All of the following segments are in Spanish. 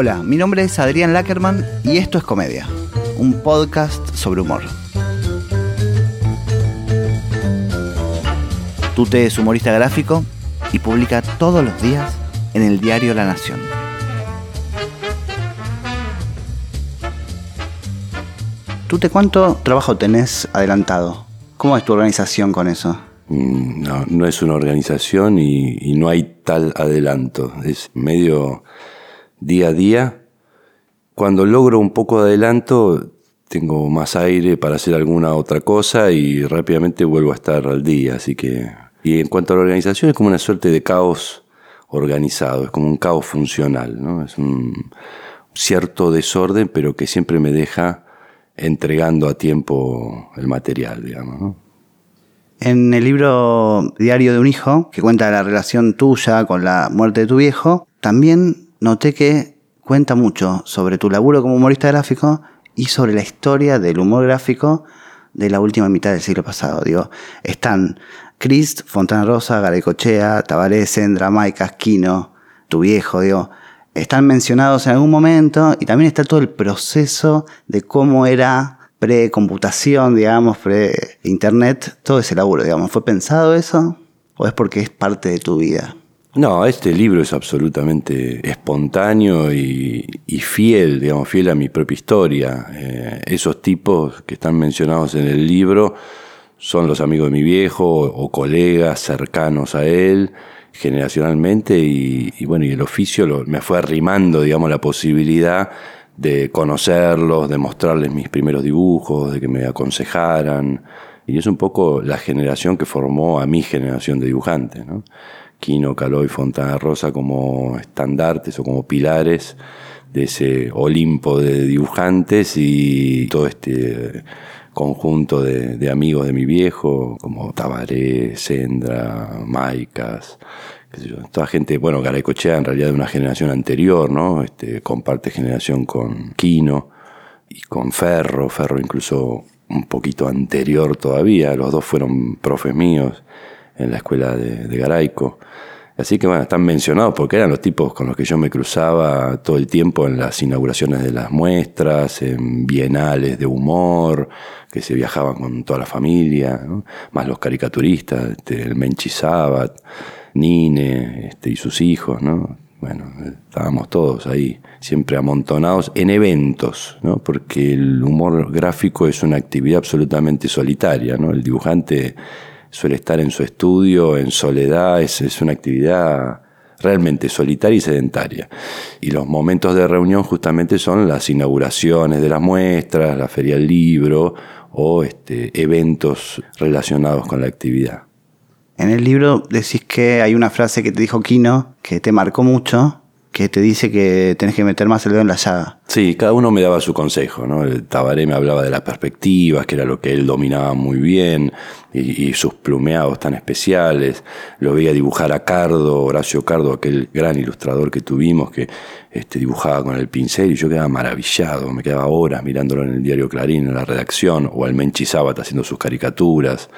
Hola, mi nombre es Adrián Lackerman y esto es Comedia, un podcast sobre humor. Tute es humorista gráfico y publica todos los días en el diario La Nación. Tute, ¿cuánto trabajo tenés adelantado? ¿Cómo es tu organización con eso? Mm, No, no es una organización y, y no hay tal adelanto. Es medio día a día. Cuando logro un poco de adelanto, tengo más aire para hacer alguna otra cosa y rápidamente vuelvo a estar al día. Así que. Y en cuanto a la organización, es como una suerte de caos organizado, es como un caos funcional, ¿no? Es un cierto desorden, pero que siempre me deja entregando a tiempo el material, digamos. En el libro Diario de un hijo, que cuenta la relación tuya con la muerte de tu viejo, también noté que cuenta mucho sobre tu laburo como humorista gráfico y sobre la historia del humor gráfico de la última mitad del siglo pasado. Digo, están Crist, Fontana Rosa, Garecochea, Tabaré, Sendra, Maicas, Quino, tu viejo, digo, están mencionados en algún momento y también está todo el proceso de cómo era pre-computación, digamos, pre-internet, todo ese laburo, digamos. ¿Fue pensado eso? ¿O es porque es parte de tu vida? No, este libro es absolutamente espontáneo y, fiel, digamos, fiel a mi propia historia. Eh, esos tipos que están mencionados en el libro son los amigos de mi viejo o, colegas cercanos a él generacionalmente y, bueno, y el oficio me fue arrimando, digamos, la posibilidad de conocerlos, de mostrarles mis primeros dibujos, de que me aconsejaran. Y es un poco la generación que formó a mi generación de dibujantes, ¿no? Quino, Caló y Fontana Rosa como estandartes o como pilares de ese Olimpo de dibujantes y todo este conjunto de, amigos de mi viejo, como Tabaré, Sendra, Maicas, qué sé yo, toda gente, bueno, Garacochea en realidad de una generación anterior, ¿no? Este, comparte generación con Quino y con Ferro, Ferro incluso un poquito anterior todavía, los dos fueron profes míos en la escuela de, Garaico. Así que bueno, están mencionados porque eran los tipos con los que yo me cruzaba todo el tiempo en las inauguraciones de las muestras, en bienales de humor, que se viajaban con toda la familia, más los caricaturistas, este, el Menchi Sabat, Nine este, y sus hijos, ¿no? Bueno, estábamos todos ahí, siempre amontonados en eventos, ¿no? Porque el humor gráfico es una actividad absolutamente solitaria, ¿no? El dibujante suele estar en su estudio, en soledad, es, una actividad realmente solitaria y sedentaria. Y los momentos de reunión justamente son las inauguraciones de las muestras, la feria del libro o este, eventos relacionados con la actividad. En el libro decís que hay una frase que te dijo Kino que te marcó mucho, que te dice que tenés que meter más el dedo en la llaga. Sí, cada uno me daba su consejo, ¿no? El Tabaré me hablaba de las perspectivas, que era lo que él dominaba muy bien, y, sus plumeados tan especiales. Lo veía dibujar a Cardo, Horacio Cardo, aquel gran ilustrador que tuvimos, que este, dibujaba con el pincel, y yo quedaba maravillado, me quedaba horas mirándolo en el diario Clarín, en la redacción, o al Menchi Sabat haciendo sus caricaturas.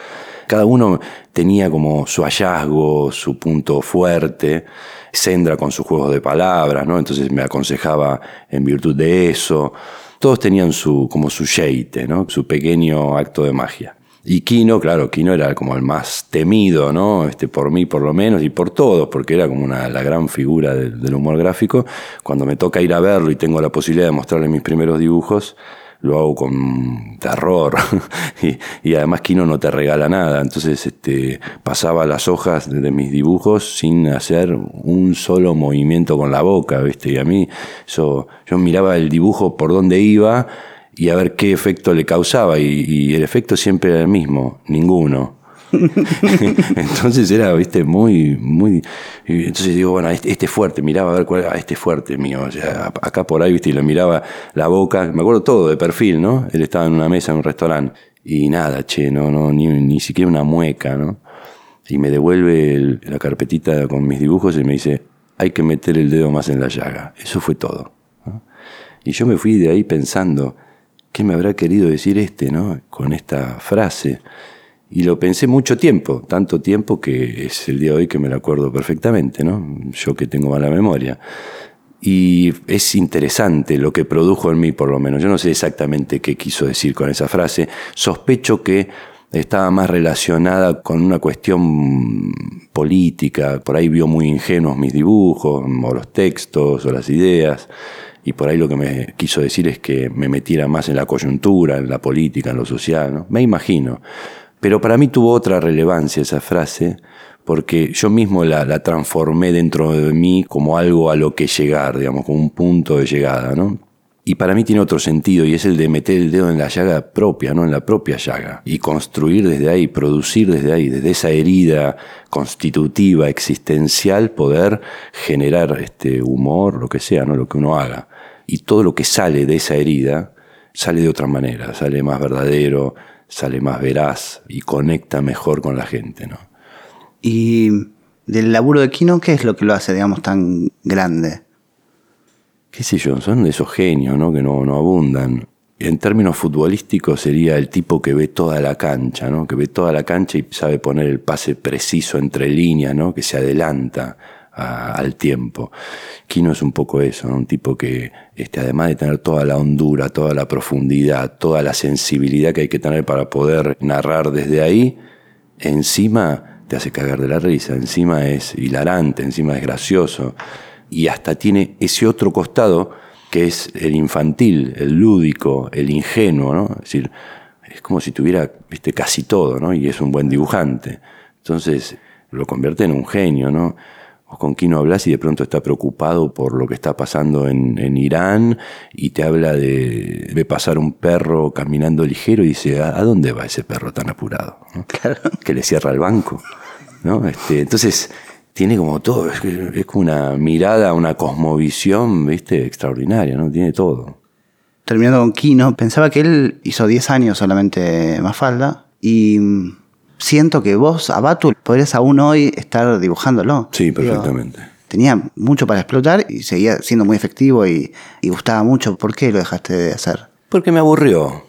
Cada uno tenía como su hallazgo, su punto fuerte. Sendra con sus juegos de palabras, ¿no? Entonces me aconsejaba en virtud de eso. Todos tenían su, como su sheite, ¿no? Su pequeño acto de magia. Y Kino, claro, Kino era como el más temido, ¿no? Este, por mí por lo menos y por todos, porque era como una, la gran figura del, del humor gráfico. Cuando me toca ir a verlo y tengo la posibilidad de mostrarle mis primeros dibujos, lo hago con terror. Y, y, además Kino no te regala nada. Entonces este pasaba las hojas de, mis dibujos sin hacer un solo movimiento con la boca viste y a mí eso yo miraba el dibujo por dónde iba y a ver qué efecto le causaba. Y, y el efecto siempre era el mismo ninguno entonces era, muy, muy. Entonces digo, bueno, este, este fuerte, miraba a ver cuál era este fuerte mío. O sea, acá por ahí, viste, y le miraba la boca, me acuerdo todo de perfil, ¿no? Él estaba en una mesa en un restaurante. Y nada, che, no, no, ni, siquiera una mueca, ¿no? Y me devuelve el, la carpetita con mis dibujos y me dice, hay que meter el dedo más en la llaga. Eso fue todo. Y yo me fui de ahí pensando, ¿qué me habrá querido decir este, ¿no? Con esta frase. Y lo pensé mucho tiempo, tanto tiempo que es el día de hoy que me lo acuerdo perfectamente, ¿no? Yo que tengo mala memoria. Y es interesante lo que produjo en mí, por lo menos. Yo no sé exactamente qué quiso decir con esa frase. Sospecho que estaba más relacionada con una cuestión política. Por ahí vio muy ingenuos mis dibujos, o los textos, o las ideas. Y por ahí lo que me quiso decir es que me metiera más en la coyuntura, en la política, en lo social. ¿no? Me imagino. Pero para mí tuvo otra relevancia esa frase, porque yo mismo la, transformé dentro de mí como algo a lo que llegar, digamos, como un punto de llegada, ¿no? Y para mí tiene otro sentido, y es el de meter el dedo en la llaga propia, ¿no? En la propia llaga. Y construir desde ahí, producir desde ahí, desde esa herida constitutiva, existencial, poder generar este humor, lo que sea, ¿no? Lo que uno haga. Y todo lo que sale de esa herida sale de otra manera, sale más verdadero, sale más veraz y conecta mejor con la gente, ¿no? Y del laburo de Kino, ¿qué es lo que lo hace, digamos, tan grande? Qué sé yo, son de esos genios, ¿no? Que no, no abundan. En términos futbolísticos sería el tipo que ve toda la cancha, ¿no? Que ve toda la cancha y sabe poner el pase preciso entre líneas, ¿no? Que se adelanta al tiempo. Kino es un poco eso, un tipo que, este, además de tener toda la hondura, toda la profundidad, toda la sensibilidad que hay que tener para poder narrar desde ahí, encima te hace cagar de la risa, encima es hilarante, encima es gracioso, y hasta tiene ese otro costado que es el infantil, el lúdico, el ingenuo, ¿no? Es decir, es como si tuviera ¿viste? casi todo, ¿no? Y es un buen dibujante. Entonces lo convierte en un genio, ¿no? Con quién no hablas y de pronto está preocupado por lo que está pasando en, Irán y te habla de, de, pasar un perro caminando ligero y dice, ¿a, dónde va ese perro tan apurado? Que le cierra el banco. ¿no? Este, entonces, tiene como todo, es, es, como una mirada, una cosmovisión, ¿viste? Extraordinaria, ¿no? Tiene todo. Terminando con Kino, pensaba que él hizo 10 años solamente Mafalda y siento que vos, a Batu, podrías aún hoy estar dibujándolo. Sí, perfectamente. tenía mucho para explotar y seguía siendo muy efectivo y, gustaba mucho. ¿Por qué lo dejaste de hacer? Porque me aburrió.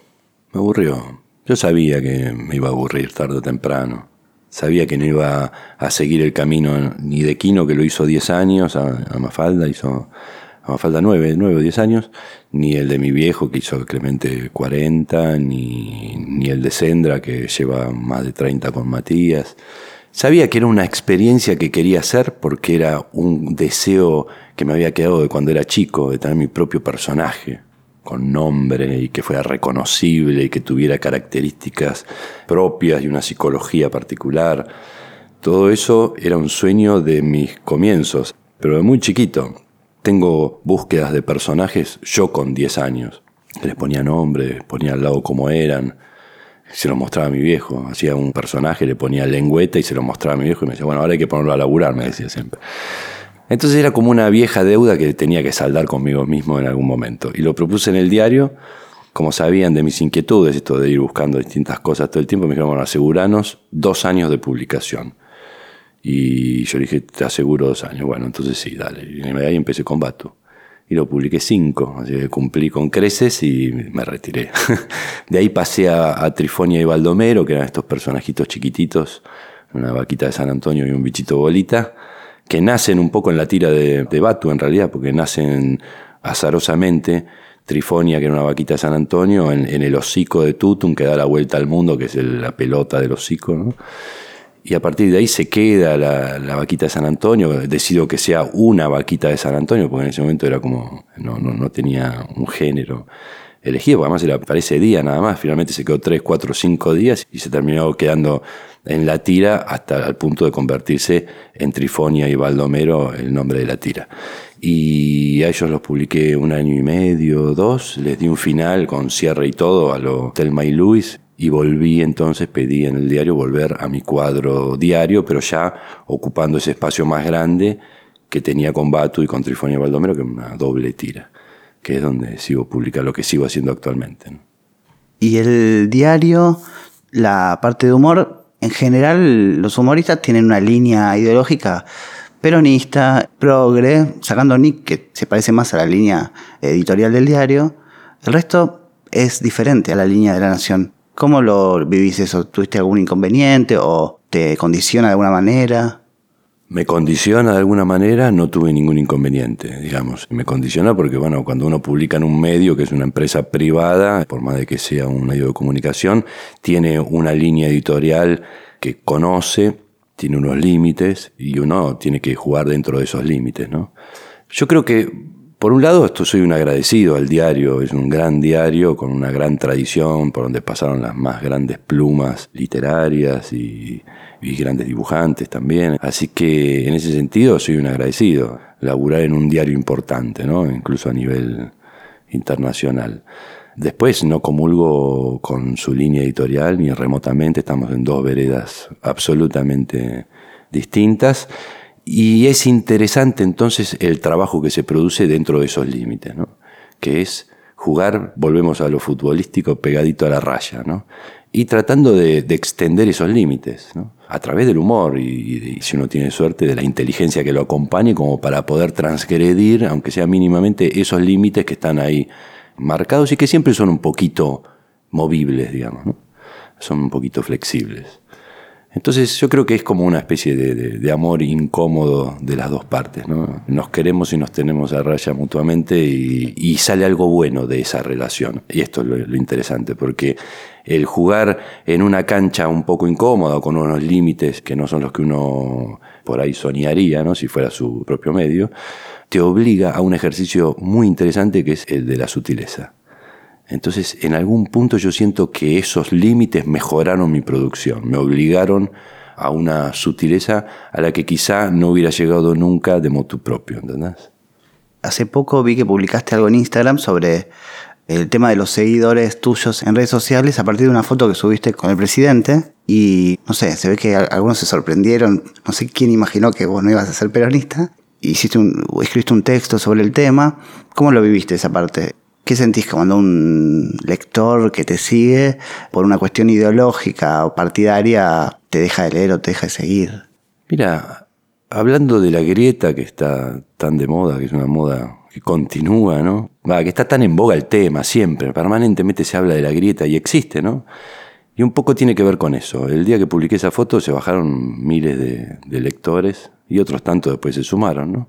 Me aburrió. Yo sabía que me iba a aburrir tarde o temprano. Sabía que no iba a seguir el camino ni de Quino, que lo hizo 10 años, a, a Mafalda hizo me falta nueve, nueve o diez años, ni el de mi viejo que hizo Clemente 40, ni, ni el de Sendra que lleva más de 30 con Matías. Sabía que era una experiencia que quería hacer porque era un deseo que me había quedado de cuando era chico, de tener mi propio personaje, con nombre y que fuera reconocible y que tuviera características propias y una psicología particular. Todo eso era un sueño de mis comienzos, pero de muy chiquito. Tengo búsquedas de personajes yo con 10 años. Les ponía nombre, ponía al lado cómo eran. Se lo mostraba a mi viejo. Hacía un personaje, le ponía lengüeta y se lo mostraba a mi viejo y me decía, bueno, ahora hay que ponerlo a laburar, me decía siempre. Entonces era como una vieja deuda que tenía que saldar conmigo mismo en algún momento. Y lo propuse en el diario. Como sabían de mis inquietudes, esto de ir buscando distintas cosas todo el tiempo, me dijeron, bueno, aseguranos dos años de publicación. Y yo dije, te aseguro dos años. Bueno, entonces sí, dale. Y ahí empecé con Batu. Y lo publiqué cinco, así que cumplí con creces y me retiré. de ahí pasé a, Trifonia y Baldomero, que eran estos personajitos chiquititos, una vaquita de San Antonio y un bichito bolita, que nacen un poco en la tira de, de Batu en realidad, porque nacen azarosamente. Trifonia, que era una vaquita de San Antonio, en, en el hocico de Tutum, que da la vuelta al mundo, que es la pelota del hocico, ¿no? Y a partir de ahí se queda la, vaquita de San Antonio, decido que sea una vaquita de San Antonio, porque en ese momento era como, no, no, no tenía un género elegido, porque además era para ese día nada más, finalmente se quedó tres, cuatro, cinco días y se terminó quedando en la tira hasta el punto de convertirse en Trifonia y Baldomero el nombre de la tira. Y a ellos los publiqué un año y medio, dos, les di un final con cierre y todo a lo Telma y Luis y volví entonces, pedí en el diario volver a mi cuadro diario, pero ya ocupando ese espacio más grande que tenía con Batu y con Trifonia Baldomero, que es una doble tira, que es donde sigo publicando lo que sigo haciendo actualmente. Y el diario, la parte de humor, en general los humoristas tienen una línea ideológica peronista, progre, sacando Nick, que se parece más a la línea editorial del diario, el resto es diferente a la línea de la nación. ¿Cómo lo vivís eso? ¿Tuviste algún inconveniente o te condiciona de alguna manera? me condiciona de alguna manera, no tuve ningún inconveniente, digamos. Me condiciona porque, bueno, cuando uno publica en un medio que es una empresa privada, por más de que sea un medio de comunicación, tiene una línea editorial que conoce, tiene unos límites y uno tiene que jugar dentro de esos límites, ¿no? Yo creo que, por un lado, esto soy un agradecido al diario, es un gran diario con una gran tradición, por donde pasaron las más grandes plumas literarias y y grandes dibujantes también. Así que en ese sentido soy un agradecido. Laburar en un diario importante, ¿no? incluso a nivel internacional. Después no comulgo con su línea editorial ni remotamente, estamos en dos veredas absolutamente distintas. Y es interesante entonces el trabajo que se produce dentro de esos límites, ¿no? que es jugar, volvemos a lo futbolístico, pegadito a la raya, ¿no? y tratando de, extender esos límites, ¿no? a través del humor y, si uno tiene suerte, de la inteligencia que lo acompañe como para poder transgredir, aunque sea mínimamente, esos límites que están ahí marcados y que siempre son un poquito movibles, digamos, ¿no? son un poquito flexibles. Entonces yo creo que es como una especie de, amor incómodo de las dos partes. ¿no? Nos queremos y nos tenemos a raya mutuamente y, sale algo bueno de esa relación. Y esto es lo, interesante, porque el jugar en una cancha un poco incómoda, con unos límites que no son los que uno por ahí soñaría, ¿no? si fuera su propio medio, te obliga a un ejercicio muy interesante que es el de la sutileza. Entonces, en algún punto yo siento que esos límites mejoraron mi producción, me obligaron a una sutileza a la que quizá no hubiera llegado nunca de motu propio, ¿entendés? Hace poco vi que publicaste algo en Instagram sobre el tema de los seguidores tuyos en redes sociales a partir de una foto que subiste con el presidente y no sé, se ve que algunos se sorprendieron, no sé quién imaginó que vos no ibas a ser peronista, hiciste un, escribiste un texto sobre el tema, ¿cómo lo viviste esa parte? ¿Qué sentís cuando un lector que te sigue por una cuestión ideológica o partidaria te deja de leer o te deja de seguir? Mira, hablando de la grieta que está tan de moda, que es una moda que continúa, ¿no? Va, que está tan en boga el tema siempre, permanentemente se habla de la grieta y existe, ¿no? Y un poco tiene que ver con eso. El día que publiqué esa foto se bajaron miles de, de lectores y otros tantos después se sumaron, ¿no?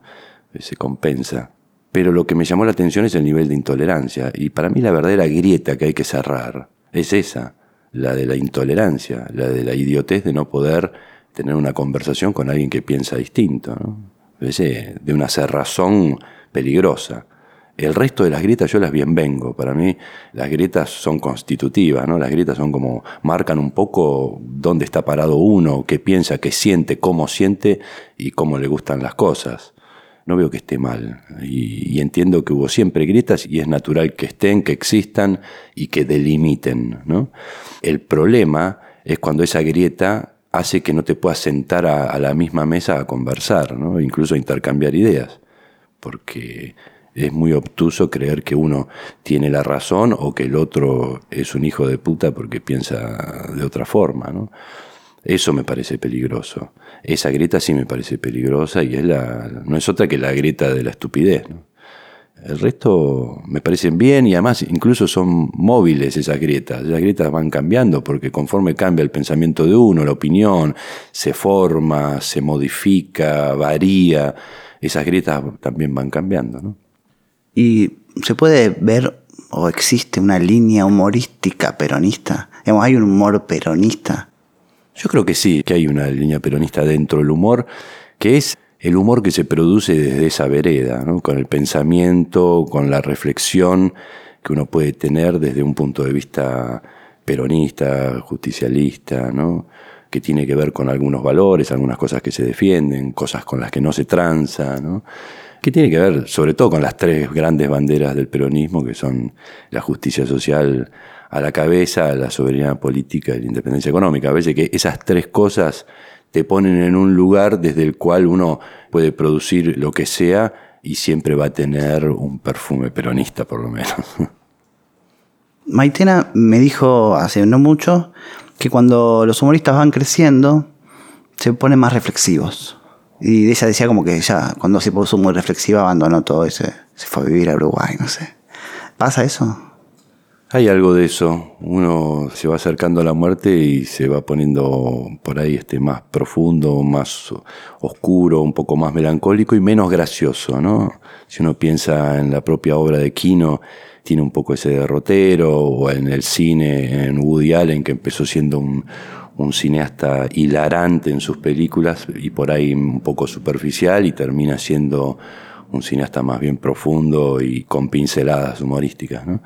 Se compensa. Pero lo que me llamó la atención es el nivel de intolerancia. Y para mí la verdadera grieta que hay que cerrar es esa, la de la intolerancia, la de la idiotez de no poder tener una conversación con alguien que piensa distinto. ¿no? de una cerrazón peligrosa. El resto de las grietas yo las bienvengo. Para mí las grietas son constitutivas, ¿no? Las grietas son como marcan un poco dónde está parado uno, qué piensa, qué siente, cómo siente y cómo le gustan las cosas no veo que esté mal. Y, entiendo que hubo siempre grietas y es natural que estén, que existan y que delimiten. ¿no? El problema es cuando esa grieta hace que no te puedas sentar a, la misma mesa a conversar, ¿no? incluso a intercambiar ideas. Porque es muy obtuso creer que uno tiene la razón o que el otro es un hijo de puta porque piensa de otra forma. ¿no? Eso me parece peligroso. Esa grieta sí me parece peligrosa y es la, no es otra que la grieta de la estupidez. El resto me parecen bien y además incluso son móviles esas grietas. Las grietas van cambiando porque conforme cambia el pensamiento de uno, la opinión, se forma, se modifica, varía. Esas grietas también van cambiando. ¿no? Y se puede ver o existe una línea humorística peronista. hay un humor peronista yo creo que sí, que hay una línea peronista dentro del humor, que es el humor que se produce desde esa vereda, con el pensamiento, con la reflexión que uno puede tener desde un punto de vista peronista, justicialista, ¿no? que tiene que ver con algunos valores, algunas cosas que se defienden, cosas con las que no se tranza, ¿no? que tiene que ver sobre todo con las tres grandes banderas del peronismo, que son la justicia social a la cabeza, la soberanía política y la independencia económica. A veces que esas tres cosas te ponen en un lugar desde el cual uno puede producir lo que sea y siempre va a tener un perfume peronista, por lo menos. Maitena me dijo hace no mucho que cuando los humoristas van creciendo se ponen más reflexivos. Y ella decía como que ya cuando se puso muy reflexiva abandonó todo ese, se fue a vivir a Uruguay, no sé. ¿Pasa eso? Hay algo de eso. Uno se va acercando a la muerte y se va poniendo por ahí este más profundo, más oscuro, un poco más melancólico y menos gracioso, ¿no? Si uno piensa en la propia obra de Kino, tiene un poco ese derrotero, o en el cine, en Woody Allen, que empezó siendo un, un cineasta hilarante en sus películas y por ahí un poco superficial y termina siendo un cineasta más bien profundo y con pinceladas humorísticas. ¿no?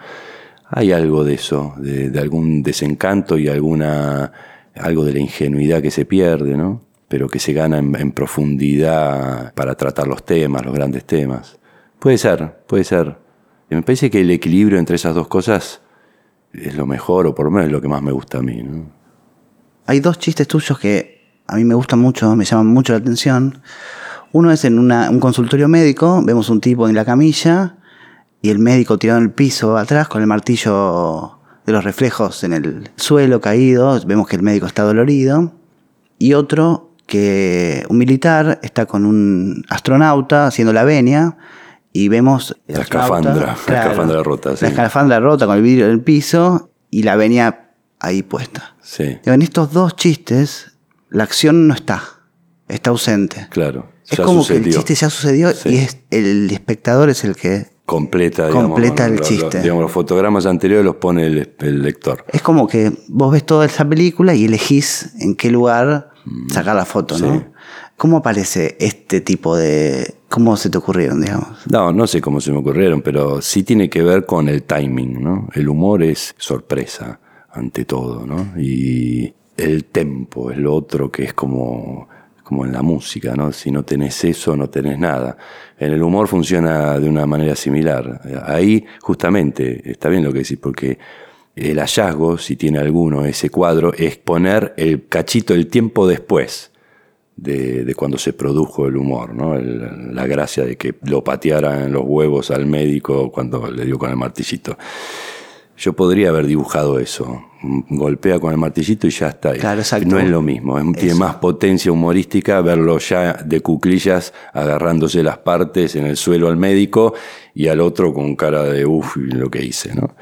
Hay algo de eso, de, algún desencanto y alguna, algo de la ingenuidad que se pierde, ¿no? pero que se gana en, profundidad para tratar los temas, los grandes temas. Puede ser, puede ser. me parece que el equilibrio entre esas dos cosas es lo mejor, o por lo menos es lo que más me gusta a mí. ¿no? Hay dos chistes tuyos que a mí me gustan mucho, me llaman mucho la atención. Uno es en un consultorio médico, vemos un tipo en la camilla y el médico tirado en el piso atrás con el martillo de los reflejos en el suelo caído, vemos que el médico está dolorido. Y otro que un militar está con un astronauta haciendo la venia y vemos la escafandra, la escafandra rota. La escafandra rota con el vidrio en el piso y la venia ahí puesta. Sí. En estos dos chistes la acción no está, está ausente. Claro. Es como que el chiste ya sucedió y es, el espectador es el que completa, completa el chiste. digamos, los fotogramas anteriores los pone el, lector. Es como que vos ves toda esa película y elegís en qué lugar mm, sacar la foto, ¿no? ¿Cómo aparece este tipo de... ¿Cómo se te ocurrieron, digamos? No, no sé cómo se me ocurrieron, pero sí tiene que ver con el timing, ¿no? El humor es sorpresa ante todo, ¿no? Y el tempo es lo otro que es como como en la música, ¿no? Si no tenés eso, no tenés nada. En el humor funciona de una manera similar. Ahí, justamente, está bien lo que decís, porque el hallazgo, si tiene alguno ese cuadro, es poner el cachito, el tiempo después de, cuando se produjo el humor, ¿no? la gracia de que lo patearan los huevos al médico cuando le dio con el martillito. Yo podría haber dibujado eso. Golpea con el martillito y ya está. Claro, exacto. No es lo mismo. tiene más potencia humorística verlo ya de cuclillas agarrándose las partes en el suelo al médico y al otro con cara de uff, lo que hice, ¿no?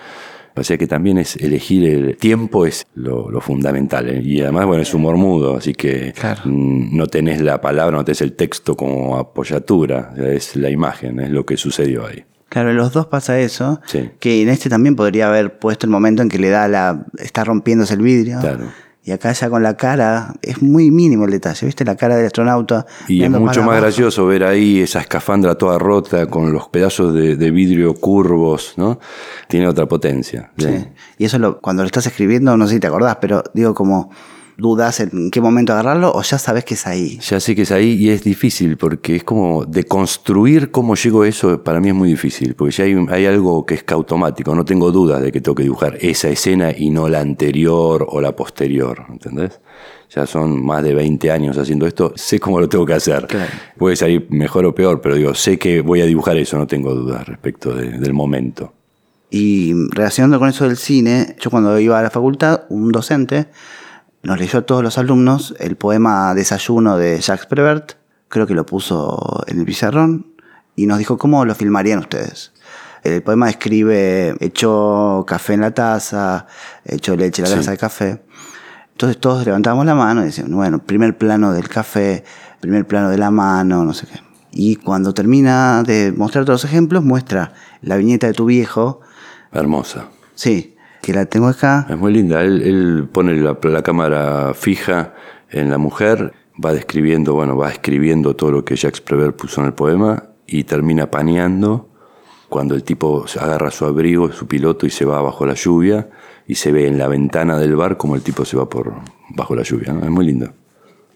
O sea que también es elegir el tiempo es lo, fundamental. ¿eh? Y además, bueno, es humor mudo, así que no tenés la palabra, no tenés el texto como apoyatura, es la imagen, es lo que sucedió ahí. Claro, en los dos pasa eso. Que en este también podría haber puesto el momento en que le da la. está rompiéndose el vidrio. Claro. Y acá ya con la cara, es muy mínimo el detalle, ¿viste? La cara del astronauta. Y es mucho más gracioso ver ahí esa escafandra toda rota con los pedazos de, vidrio curvos, ¿no? Tiene otra potencia. Sí. Y eso lo, cuando lo estás escribiendo, no sé si te acordás, pero digo como dudas en qué momento agarrarlo o ya sabes que es ahí? Ya sé que es ahí y es difícil porque es como de construir cómo llego a eso, para mí es muy difícil, porque ya hay, hay algo que es automático, no tengo dudas de que tengo que dibujar esa escena y no la anterior o la posterior, ¿entendés? Ya son más de 20 años haciendo esto, sé cómo lo tengo que hacer. Puede salir mejor o peor, pero digo, sé que voy a dibujar eso, no tengo dudas respecto del momento. Y relacionando con eso del cine, yo cuando iba a la facultad, un docente nos leyó a todos los alumnos el poema Desayuno de Jacques Prévert, creo que lo puso en el pizarrón, y nos dijo cómo lo filmarían ustedes. El poema describe, echó café en la taza, echó leche en la taza de café. Entonces todos levantamos la mano y decían, bueno, primer plano del café, primer plano de la mano, no sé qué. Y cuando termina de mostrar todos los ejemplos, muestra la viñeta de tu viejo. Hermosa. Sí, que la tengo acá. Es muy linda. Él, pone la, cámara fija en la mujer, va describiendo, bueno, va escribiendo todo lo que Jacques Prévert puso en el poema y termina paneando cuando el tipo agarra su abrigo, su piloto y se va bajo la lluvia y se ve en la ventana del bar como el tipo se va por bajo la lluvia. Es muy lindo.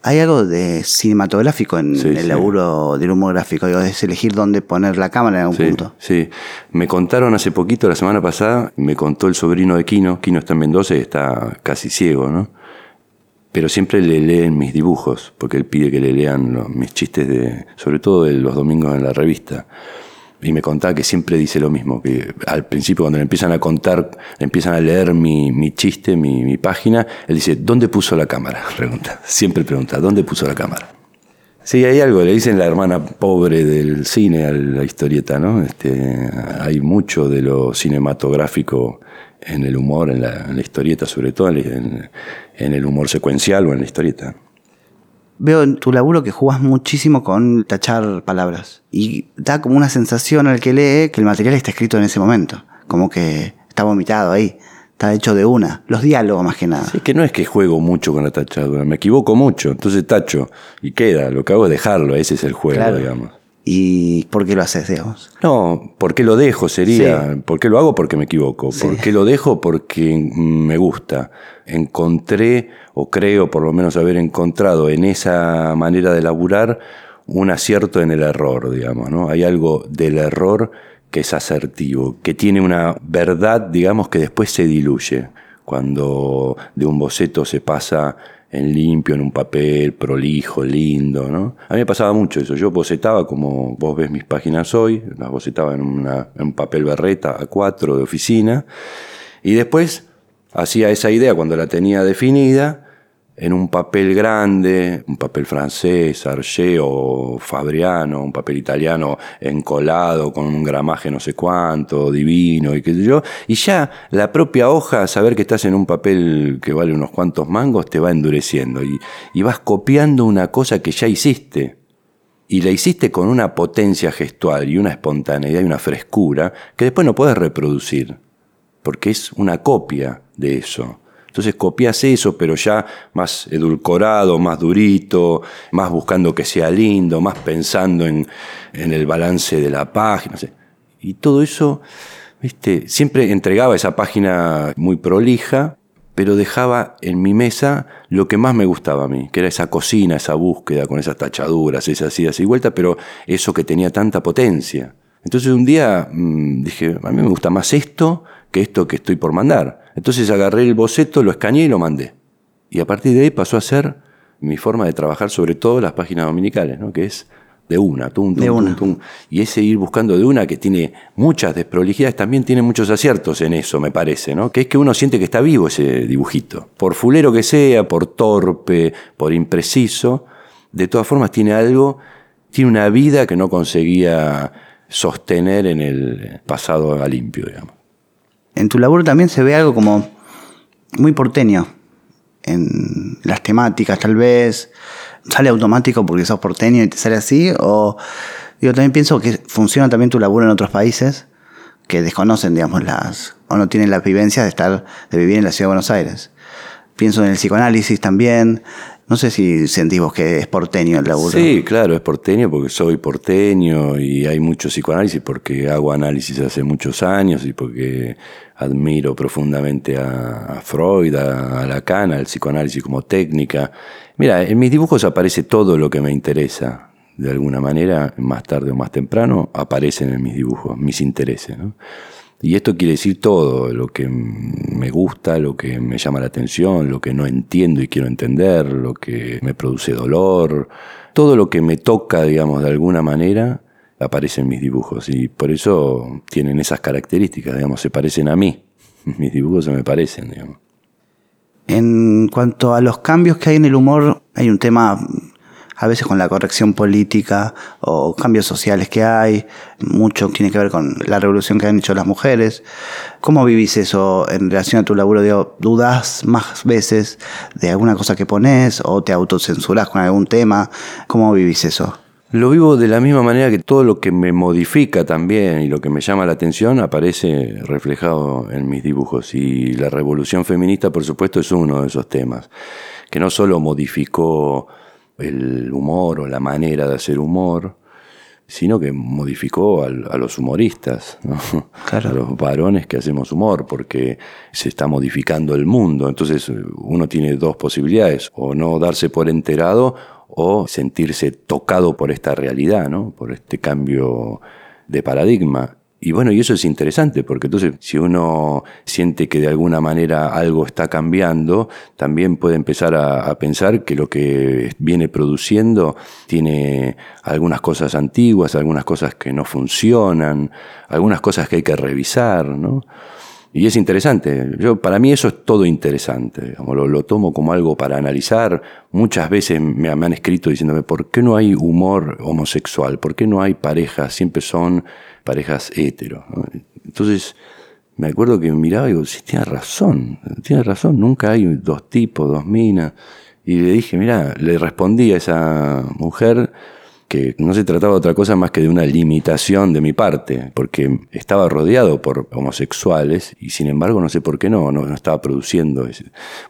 Hay algo de cinematográfico en el laburo del humor gráfico, es elegir dónde poner la cámara en algún punto. Sí, me contaron hace poquito, la semana pasada, me contó el sobrino de Kino, Kino está en Mendoza y está casi ciego, ¿no? Pero siempre le leen mis dibujos, porque él pide que le lean mis chistes, de, sobre todo de los domingos en la revista y me contaba que siempre dice lo mismo, que al principio cuando le empiezan a contar, le empiezan a leer mi, mi chiste, mi, mi, página, él dice, ¿dónde puso la cámara? Pregunta, siempre pregunta, ¿dónde puso la cámara? Sí, hay algo, le dicen la hermana pobre del cine a la historieta, ¿no? Este, hay mucho de lo cinematográfico en el humor, en la, historieta, sobre todo en, el humor secuencial o en la historieta. Veo en tu laburo que jugás muchísimo con tachar palabras y da como una sensación al que lee que el material está escrito en ese momento, como que está vomitado ahí está hecho de una. Los diálogos más que nada. Sí, que no es que juego mucho con la tachadura, me equivoco mucho, entonces tacho y queda. Lo que hago es dejarlo, ese es el juego, digamos. ¿Y por qué lo haces, digamos? No, ¿por qué lo dejo? Sería, ¿por qué lo hago? Porque me equivoco. ¿Por qué lo dejo? Porque me gusta. Encontré, o creo por lo menos haber encontrado en esa manera de laburar, un acierto en el error, digamos, ¿no? Hay algo del error que es asertivo, que tiene una verdad, digamos, que después se diluye. Cuando de un boceto se pasa en limpio, en un papel prolijo, lindo, ¿no? A mí me pasaba mucho eso. Yo bocetaba, como vos ves mis páginas hoy, las bocetaba en, un papel berreta A4 de oficina, y después hacía esa idea cuando la tenía definida, en un papel grande, un papel francés, Arché o Fabriano, un papel italiano encolado con un gramaje no sé cuánto, divino y qué sé yo, y ya la propia hoja, saber que estás en un papel que vale unos cuantos mangos, te va endureciendo y, y vas copiando una cosa que ya hiciste. Y la hiciste con una potencia gestual y una espontaneidad y una frescura que después no puedes reproducir, porque es una copia de eso. Entonces copias eso, pero ya más edulcorado, más durito, más buscando que sea lindo, más pensando en, el balance de la página. Y todo eso, ¿viste? siempre entregaba esa página muy prolija, pero dejaba en mi mesa lo que más me gustaba a mí, que era esa cocina, esa búsqueda con esas tachaduras, esas idas y vueltas, pero eso que tenía tanta potencia. Entonces un día mm, dije, a mí me gusta más esto que esto que estoy por mandar. Entonces agarré el boceto, lo escaneé y lo mandé. Y a partir de ahí pasó a ser mi forma de trabajar, sobre todo las páginas dominicales, ¿no? que es de una, tum, tum, de una. Tum, Y ese ir buscando de una que tiene muchas desprolijidades, también tiene muchos aciertos en eso, me parece, ¿no? Que es que uno siente que está vivo ese dibujito. Por fulero que sea, por torpe, por impreciso, de todas formas tiene algo, tiene una vida que no conseguía sostener en el pasado a limpio, digamos en tu laburo también se ve algo como muy porteño. En las temáticas, tal vez. ¿Sale automático porque sos porteño y te sale así? O yo también pienso que funciona también tu laburo en otros países que desconocen, digamos, las. o no tienen la vivencia de estar, de vivir en la ciudad de Buenos Aires. Pienso en el psicoanálisis también, no sé si sentimos que es porteño el laburo. Sí, claro, es porteño porque soy porteño y hay mucho psicoanálisis porque hago análisis hace muchos años y porque admiro profundamente a, Freud, a, Lacan, al psicoanálisis como técnica. Mira, en mis dibujos aparece todo lo que me interesa. De alguna manera, más tarde o más temprano, aparecen en mis dibujos, mis intereses. ¿no? Y esto quiere decir todo, lo que me gusta, lo que me llama la atención, lo que no entiendo y quiero entender, lo que me produce dolor, todo lo que me toca, digamos, de alguna manera, aparece en mis dibujos y por eso tienen esas características, digamos, se parecen a mí. Mis dibujos se me parecen, digamos. En cuanto a los cambios que hay en el humor, hay un tema a veces con la corrección política o cambios sociales que hay, mucho tiene que ver con la revolución que han hecho las mujeres. ¿Cómo vivís eso en relación a tu laburo? Digo, ¿Dudas más veces de alguna cosa que pones o te autocensurás con algún tema? ¿Cómo vivís eso? Lo vivo de la misma manera que todo lo que me modifica también y lo que me llama la atención aparece reflejado en mis dibujos. Y la revolución feminista, por supuesto, es uno de esos temas, que no solo modificó el humor o la manera de hacer humor, sino que modificó a, los humoristas, a los varones que hacemos humor, porque se está modificando el mundo. Entonces uno tiene dos posibilidades, o no darse por enterado o sentirse tocado por esta realidad, ¿no? por este cambio de paradigma. Y bueno, y eso es interesante, porque entonces si uno siente que de alguna manera algo está cambiando, también puede empezar a, pensar que lo que viene produciendo tiene algunas cosas antiguas, algunas cosas que no funcionan, algunas cosas que hay que revisar, ¿no? Y es interesante. Yo, para mí eso es todo interesante. lo, lo, tomo como algo para analizar. Muchas veces me, han escrito diciéndome, ¿por qué no hay humor homosexual? ¿Por qué no hay parejas? Siempre son parejas hetero. Entonces, me acuerdo que miraba y digo, sí, tiene razón, tiene razón, nunca hay dos tipos, dos minas. Y le dije, mira, le respondí a esa mujer que no se trataba de otra cosa más que de una limitación de mi parte, porque estaba rodeado por homosexuales y sin embargo no sé por qué no, no, estaba produciendo.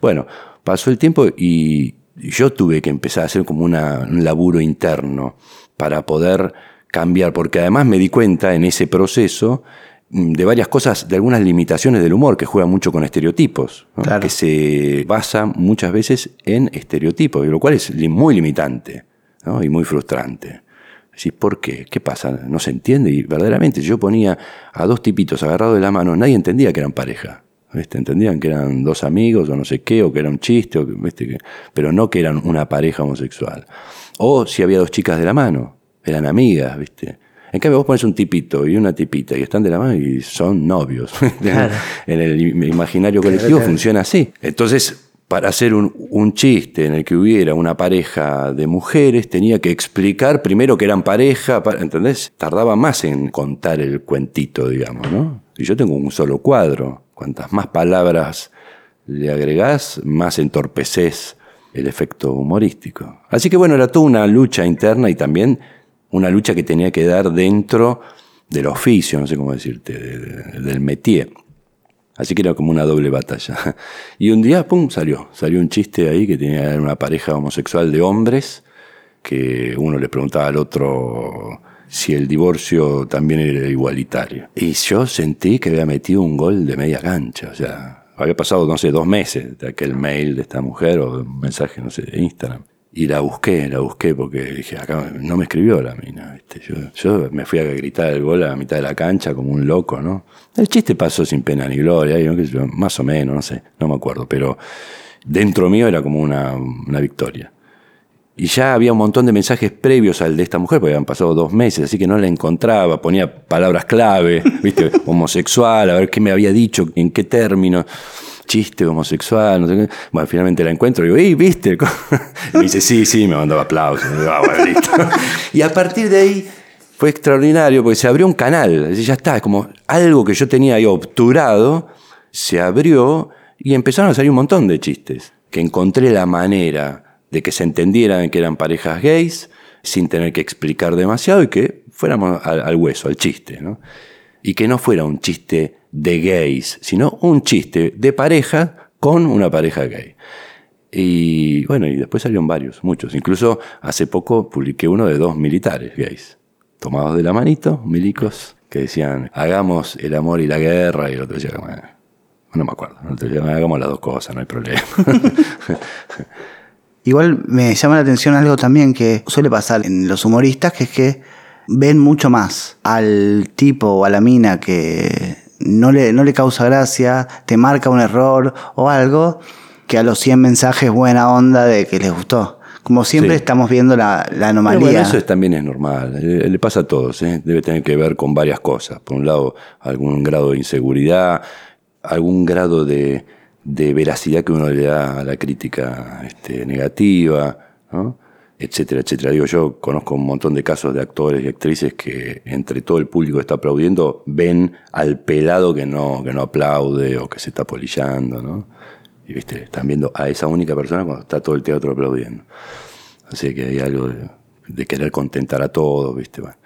Bueno, pasó el tiempo y yo tuve que empezar a hacer como un laburo interno para poder cambiar, porque además me di cuenta en ese proceso de varias cosas, de algunas limitaciones del humor que juega mucho con estereotipos, que se basa muchas veces en estereotipos, lo cual es muy limitante y muy frustrante. Decís, ¿por qué? ¿Qué pasa? No se entiende. Y verdaderamente, yo ponía a dos tipitos agarrados de la mano, nadie entendía que eran pareja. Entendían que eran dos amigos o no sé qué, o que era un chiste, o pero no que eran una pareja homosexual. O si había dos chicas de la mano, eran amigas, ¿viste? En cambio, vos pones un tipito y una tipita y están de la mano y son novios. en el imaginario colectivo funciona así. Entonces, para hacer un, chiste en el que hubiera una pareja de mujeres, tenía que explicar primero que eran pareja, ¿entendés? Tardaba más en contar el cuentito, digamos, ¿no? Y yo tengo un solo cuadro. Cuantas más palabras le agregás, más entorpeces el efecto humorístico. Así que bueno, era toda una lucha interna y también una lucha que tenía que dar dentro del oficio, no sé cómo decirte, del métier. Así que era como una doble batalla. Y un día, pum, salió. Salió un chiste ahí que tenía una pareja homosexual de hombres, que uno le preguntaba al otro si el divorcio también era igualitario. Y yo sentí que había metido un gol de media cancha. O sea, había pasado, no sé, dos meses de aquel mail de esta mujer o un mensaje, no sé, de Instagram. Y la busqué, la busqué porque dije, acá no me escribió la mina. ¿viste? Yo, me fui a gritar el gol a la mitad de la cancha como un loco, ¿no? El chiste pasó sin pena ni gloria, más o menos, no sé, no me acuerdo, pero dentro mío era como una, una victoria. Y ya había un montón de mensajes previos al de esta mujer, porque habían pasado dos meses, así que no la encontraba, ponía palabras clave, ¿viste? homosexual, a ver qué me había dicho, en qué término chiste homosexual, no sé qué. Bueno, finalmente la encuentro y digo, ¡Ey, viste! me dice, sí, sí, me mandaba aplausos. Ah, y a partir de ahí fue extraordinario porque se abrió un canal. Ya está, es como algo que yo tenía ahí obturado, se abrió y empezaron a salir un montón de chistes. Que encontré la manera de que se entendieran que eran parejas gays sin tener que explicar demasiado y que fuéramos al, al hueso, al chiste. ¿no? Y que no fuera un chiste de gays, sino un chiste de pareja con una pareja gay. Y bueno, y después salieron varios, muchos. Incluso hace poco publiqué uno de dos militares gays, tomados de la manito, milicos, que decían, hagamos el amor y la guerra, y el otro decía, no me acuerdo, el otro decía, hagamos las dos cosas, no hay problema. Igual me llama la atención algo también que suele pasar en los humoristas, que es que ven mucho más al tipo o a la mina que no le, no le causa gracia, te marca un error o algo, que a los 100 mensajes buena onda de que les gustó. Como siempre estamos viendo la, anomalía. bueno, eso también es normal, eh, le pasa a todos, ¿eh? debe tener que ver con varias cosas. Por un lado, algún grado de inseguridad, algún grado de, de veracidad que uno le da a la crítica este, negativa, ¿no? Etcétera, etcétera. Digo, yo conozco un montón de casos de actores y actrices que entre todo el público que está aplaudiendo ven al pelado que no, que no aplaude o que se está polillando, ¿no? Y viste, están viendo a esa única persona cuando está todo el teatro aplaudiendo. Así que hay algo de, de querer contentar a todos, viste. Bueno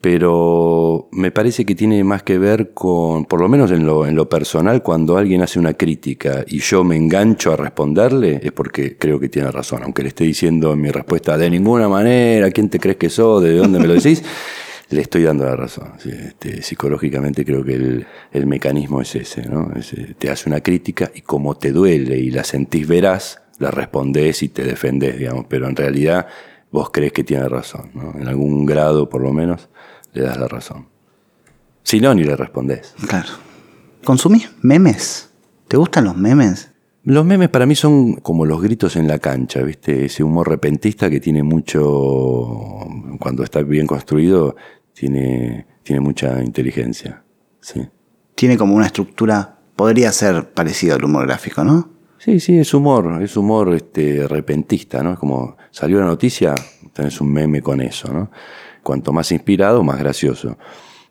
pero me parece que tiene más que ver con, por lo menos en lo, en lo personal, cuando alguien hace una crítica y yo me engancho a responderle, es porque creo que tiene razón, aunque le esté diciendo en mi respuesta de ninguna manera, ¿quién te crees que sos? ¿De dónde me lo decís? le estoy dando la razón. Este, psicológicamente creo que el, el mecanismo es ese, ¿no? Eh, te hace una crítica y como te duele y la sentís verás, la respondés y te defendés, digamos, pero en realidad vos crees que tiene razón, ¿no? En algún grado por lo menos le das la razón. Si no, ni le respondes. Claro. ¿Consumís memes? ¿Te gustan los memes? Los memes para mí son como los gritos en la cancha, ¿viste? Ese humor repentista que tiene mucho, cuando está bien construido, tiene, tiene mucha inteligencia. Sí. Tiene como una estructura podría ser parecido al humor gráfico, ¿no? Sí, sí, es humor, es humor este, repentista, ¿no? Es como salió la noticia, tenés un meme con eso, ¿no? Cuanto más inspirado, más gracioso.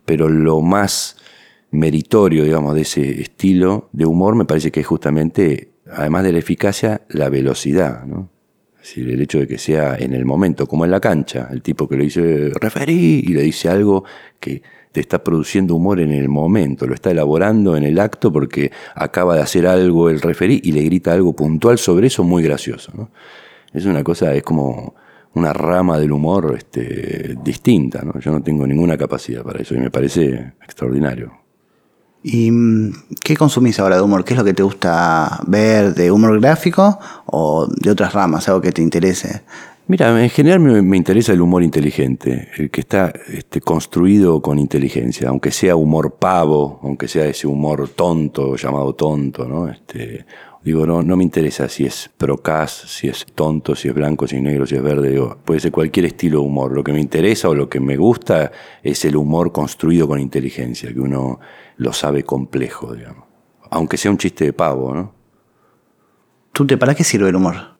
Pero lo más meritorio, digamos, de ese estilo de humor me parece que es justamente, además de la eficacia, la velocidad, ¿no? Es decir, el hecho de que sea en el momento, como en la cancha, el tipo que le dice referí y le dice algo que te está produciendo humor en el momento, lo está elaborando en el acto porque acaba de hacer algo el referí y le grita algo puntual sobre eso muy gracioso. Es una cosa, es como una rama del humor este, distinta. ¿no? Yo no tengo ninguna capacidad para eso y me parece extraordinario. ¿Y mm, qué consumís ahora de humor? ¿Qué es lo que te gusta ver de humor gráfico o de otras ramas, algo que te interese? Mira, en general me, interesa el humor inteligente, el que está este, construido con inteligencia, aunque sea humor pavo, aunque sea ese humor tonto, llamado tonto, ¿no? Este, digo, no, no me interesa si es procas, si es tonto, si es blanco, si es negro, si es verde, digo, puede ser cualquier estilo de humor. Lo que me interesa o lo que me gusta es el humor construido con inteligencia, que uno lo sabe complejo, digamos. Aunque sea un chiste de pavo, ¿no? ¿Tú te para qué sirve el humor?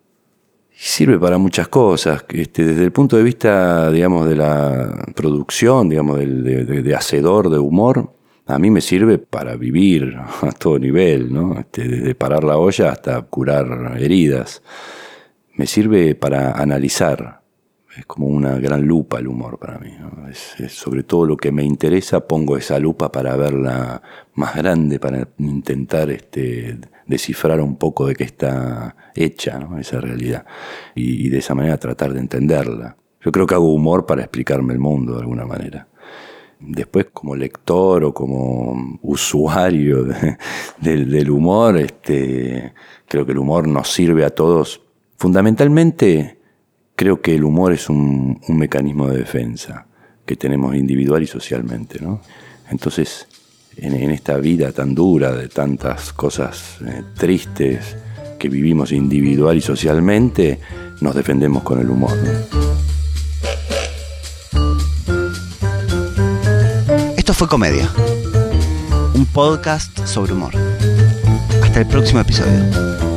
Sirve para muchas cosas. Este, desde el punto de vista, digamos, de la producción, digamos, de, hacedor de humor, a mí me sirve para vivir a todo nivel, ¿no? Este, desde parar la olla hasta curar heridas. Me sirve para analizar. Es como una gran lupa el humor para mí. Es, sobre todo lo que me interesa, pongo esa lupa para verla más grande, para intentar este, descifrar un poco de qué está hecha esa realidad y, de esa manera tratar de entenderla. Yo creo que hago humor para explicarme el mundo de alguna manera. Después, como lector o como usuario del humor, este, creo que el humor nos sirve a todos. Fundamentalmente, creo que el humor es un, mecanismo de defensa que tenemos individual y socialmente. ¿no? Entonces, en, esta vida tan dura, de tantas cosas eh, tristes que vivimos individual y socialmente, nos defendemos con el humor. Esto fue Comedia, un podcast sobre humor. Hasta el próximo episodio.